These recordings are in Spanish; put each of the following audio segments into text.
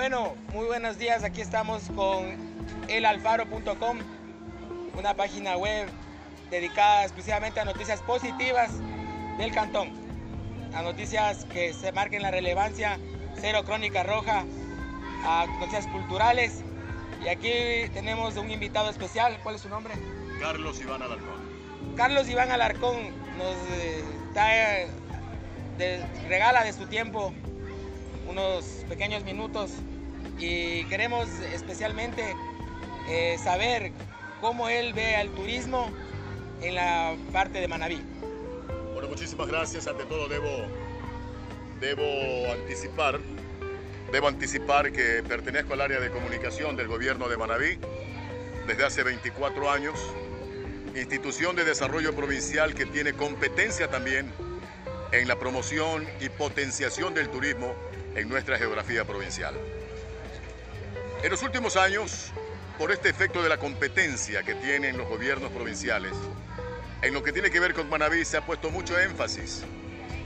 Bueno, muy buenos días. Aquí estamos con elalfaro.com, una página web dedicada exclusivamente a noticias positivas del cantón, a noticias que se marquen la relevancia, cero crónica roja, a noticias culturales. Y aquí tenemos un invitado especial. ¿Cuál es su nombre? Carlos Iván Alarcón. Carlos Iván Alarcón nos eh, da, de- regala de su tiempo unos pequeños minutos y queremos especialmente eh, saber cómo él ve al turismo en la parte de Manabí. Bueno, muchísimas gracias. Ante todo debo, debo anticipar, debo anticipar que pertenezco al área de comunicación del gobierno de Manabí desde hace 24 años, institución de desarrollo provincial que tiene competencia también en la promoción y potenciación del turismo en nuestra geografía provincial. En los últimos años, por este efecto de la competencia que tienen los gobiernos provinciales, en lo que tiene que ver con Manabí se ha puesto mucho énfasis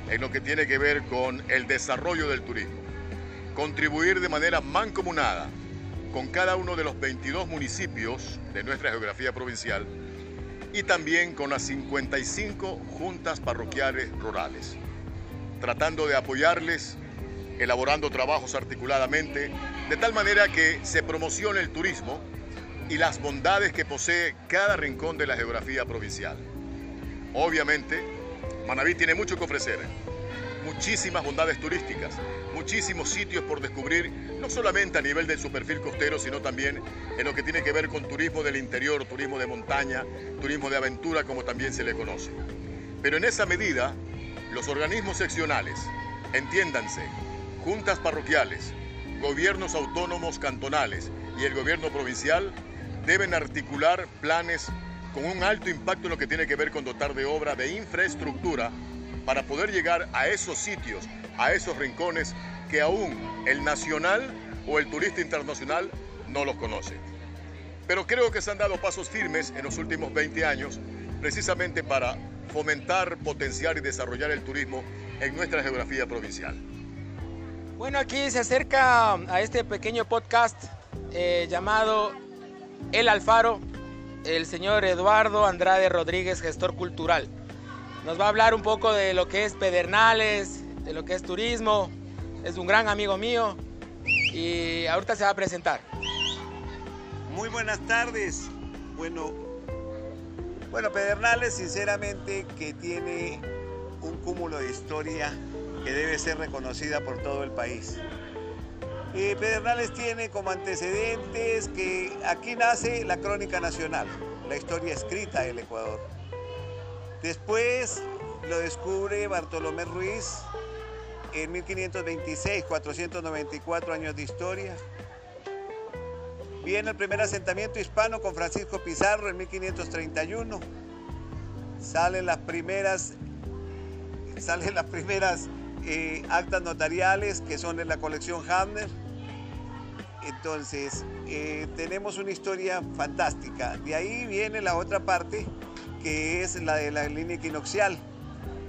en lo que tiene que ver con el desarrollo del turismo. Contribuir de manera mancomunada con cada uno de los 22 municipios de nuestra geografía provincial y también con las 55 juntas parroquiales rurales, tratando de apoyarles, elaborando trabajos articuladamente, de tal manera que se promocione el turismo y las bondades que posee cada rincón de la geografía provincial. Obviamente, Manabí tiene mucho que ofrecer, muchísimas bondades turísticas, muchísimos sitios por descubrir, no solamente a nivel de su perfil costero, sino también en lo que tiene que ver con turismo del interior, turismo de montaña, turismo de aventura, como también se le conoce. Pero en esa medida, los organismos seccionales, entiéndanse, juntas parroquiales, gobiernos autónomos cantonales y el gobierno provincial deben articular planes con un alto impacto en lo que tiene que ver con dotar de obra de infraestructura para poder llegar a esos sitios, a esos rincones que aún el nacional o el turista internacional no los conoce. Pero creo que se han dado pasos firmes en los últimos 20 años precisamente para fomentar, potenciar y desarrollar el turismo en nuestra geografía provincial. Bueno, aquí se acerca a este pequeño podcast eh, llamado El Alfaro, el señor Eduardo Andrade Rodríguez, gestor cultural. Nos va a hablar un poco de lo que es Pedernales, de lo que es turismo. Es un gran amigo mío y ahorita se va a presentar. Muy buenas tardes. Bueno, bueno, Pedernales sinceramente que tiene un cúmulo de historia que debe ser reconocida por todo el país. Pedernales tiene como antecedentes que aquí nace la crónica nacional, la historia escrita del Ecuador. Después lo descubre Bartolomé Ruiz en 1526, 494 años de historia. Viene el primer asentamiento hispano con Francisco Pizarro en 1531. Salen las primeras, salen las primeras actas notariales que son de la colección Hamner. Entonces, eh, tenemos una historia fantástica. De ahí viene la otra parte, que es la de la línea equinoccial.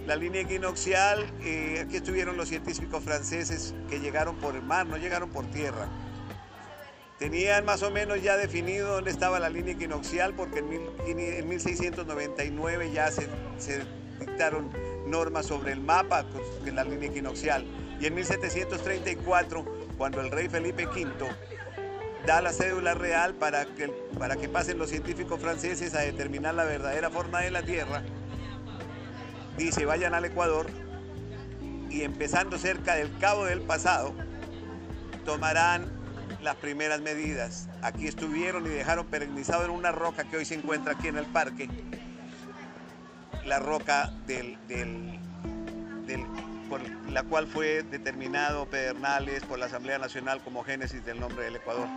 La línea equinoccial, eh, aquí estuvieron los científicos franceses que llegaron por el mar, no llegaron por tierra. Tenían más o menos ya definido dónde estaba la línea equinoccial porque en, mil, en 1699 ya se, dictaron normas sobre el mapa de la línea equinoccial. Y en 1734, cuando el rey Felipe V da la cédula real para que, para que pasen los científicos franceses a determinar la verdadera forma de la Tierra, dice vayan al Ecuador y empezando cerca del Cabo del Pasado, tomarán las primeras medidas. Aquí estuvieron y dejaron perennizado en una roca que hoy se encuentra aquí en el parque, la roca del, del, por la cual fue determinado Pedernales por la Asamblea Nacional como génesis del nombre del Ecuador.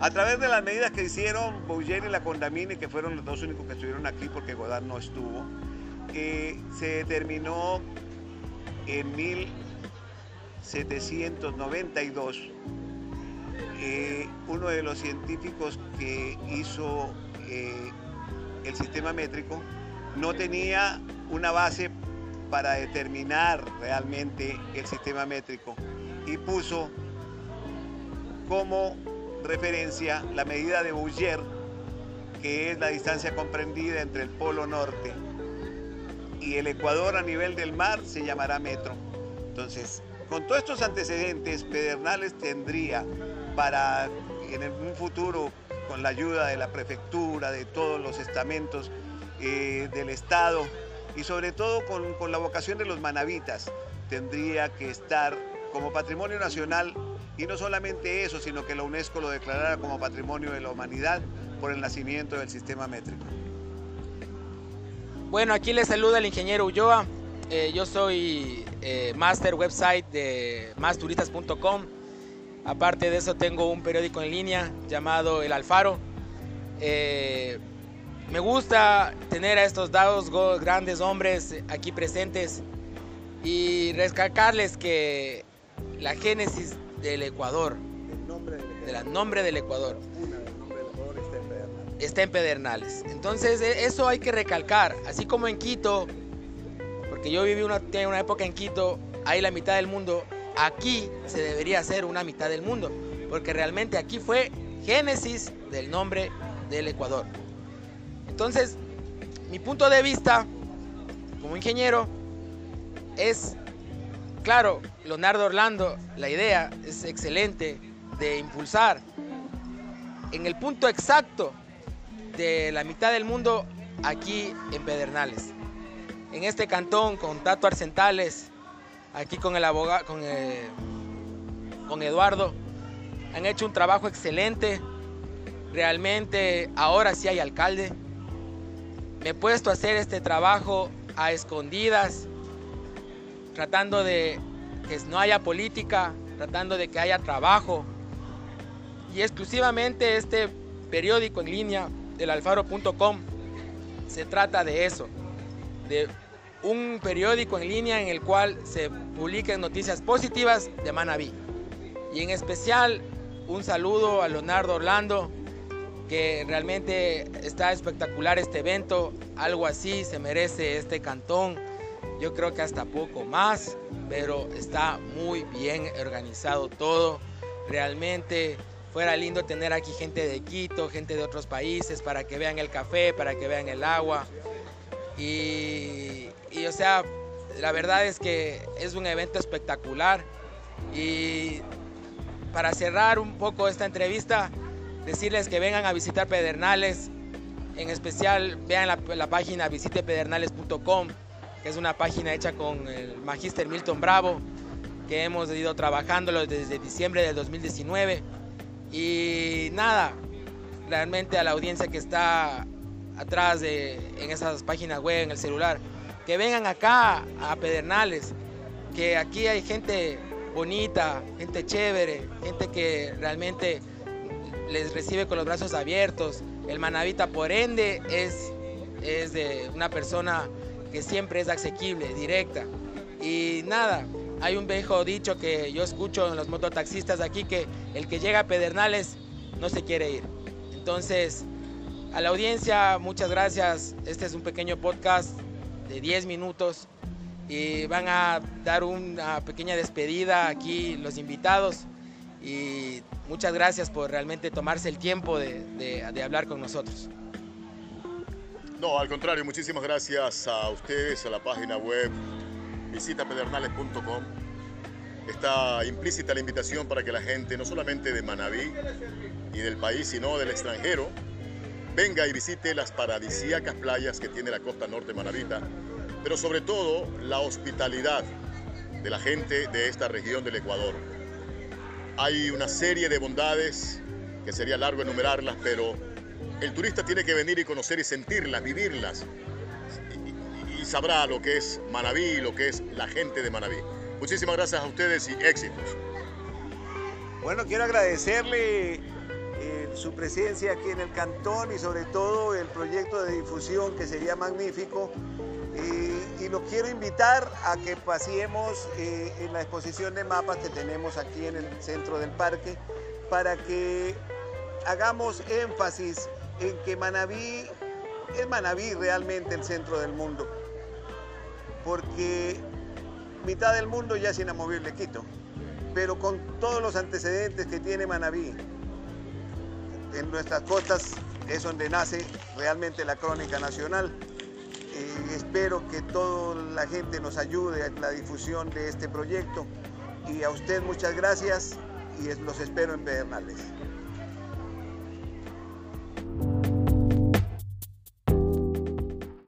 A través de las medidas que hicieron Bouyer y la Condamine, que fueron los dos únicos que estuvieron aquí porque Godard no estuvo, eh, se determinó en 1792 eh, uno de los científicos que hizo eh, el sistema métrico no tenía una base para determinar realmente el sistema métrico y puso como referencia la medida de Bouyer, que es la distancia comprendida entre el Polo Norte y el Ecuador a nivel del mar, se llamará metro. Entonces, con todos estos antecedentes, Pedernales tendría para en un futuro, con la ayuda de la prefectura, de todos los estamentos eh, del Estado y sobre todo con, con la vocación de los manavitas, tendría que estar como patrimonio nacional y no solamente eso, sino que la UNESCO lo declarara como patrimonio de la humanidad por el nacimiento del sistema métrico. Bueno, aquí les saluda el ingeniero Ulloa. Eh, yo soy eh, master website de masturistas.com. Aparte de eso tengo un periódico en línea llamado El Alfaro. Eh, me gusta tener a estos dos grandes hombres aquí presentes y recalcarles que la génesis del Ecuador, el nombre del, nombre del Ecuador, está en Pedernales. Entonces e, eso hay que recalcar, así como en Quito, porque yo viví una, una época en Quito, hay la mitad del mundo, aquí se debería hacer una mitad del mundo, porque realmente aquí fue génesis del nombre del Ecuador. Entonces, mi punto de vista como ingeniero es, claro, Leonardo Orlando, la idea es excelente de impulsar en el punto exacto de la mitad del mundo aquí en Pedernales. En este cantón con Tato Arcentales, aquí con el abogado, con, eh, con Eduardo, han hecho un trabajo excelente. Realmente ahora sí hay alcalde. Me he puesto a hacer este trabajo a escondidas, tratando de que no haya política, tratando de que haya trabajo. Y exclusivamente este periódico en línea del alfaro.com se trata de eso, de un periódico en línea en el cual se publiquen noticias positivas de Manabí. Y en especial un saludo a Leonardo Orlando, que realmente está espectacular este evento, algo así se merece este cantón yo creo que hasta poco más, pero está muy bien organizado todo. Realmente fuera lindo tener aquí gente de Quito, gente de otros países para que vean el café, para que vean el agua. Y, y o sea, la verdad es que es un evento espectacular. Y para cerrar un poco esta entrevista, decirles que vengan a visitar Pedernales. En especial, vean la, página visitepedernales.com que es una página hecha con el Magister Milton Bravo, que hemos ido trabajándolo desde diciembre del 2019. Y nada, realmente a la audiencia que está atrás de, en esas páginas web, en el celular, que vengan acá a Pedernales, que aquí hay gente bonita, gente chévere, gente que realmente les recibe con los brazos abiertos. El Manavita, por ende, es, es de una persona que siempre es asequible, directa. Y nada, hay un viejo dicho que yo escucho en los mototaxistas aquí que el que llega a Pedernales no se quiere ir. Entonces, a la audiencia, muchas gracias. Este es un pequeño podcast de 10 minutos y van a dar una pequeña despedida aquí los invitados y muchas gracias por realmente tomarse el tiempo de, hablar con nosotros. No, al contrario, muchísimas gracias a ustedes, a la página web visitapedernales.com. Está implícita la invitación para que la gente, no solamente de Manabí y del país, sino del extranjero, venga y visite las paradisíacas playas que tiene la costa norte manabita, pero sobre todo la hospitalidad de la gente de esta región del Ecuador. Hay una serie de bondades que sería largo enumerarlas, pero el turista tiene que venir y conocer y sentirlas, vivirlas. Y, sabrá lo que es Manabí, lo que es la gente de Manabí. Muchísimas gracias a ustedes y éxitos. Bueno, quiero agradecerle eh, su presencia aquí en el cantón y sobre todo el proyecto de difusión que sería magnífico. y lo quiero invitar a que paseemos eh, en la exposición de mapas que tenemos aquí en el centro del parque para que hagamos énfasis en que Manabí es Manabí realmente el centro del mundo, porque mitad del mundo ya es inamovible Quito. pero con todos los antecedentes que tiene Manabí, en nuestras costas es donde nace realmente la crónica nacional. Y espero que toda la gente nos ayude en la difusión de este proyecto y a usted muchas gracias y los espero en Pedernales.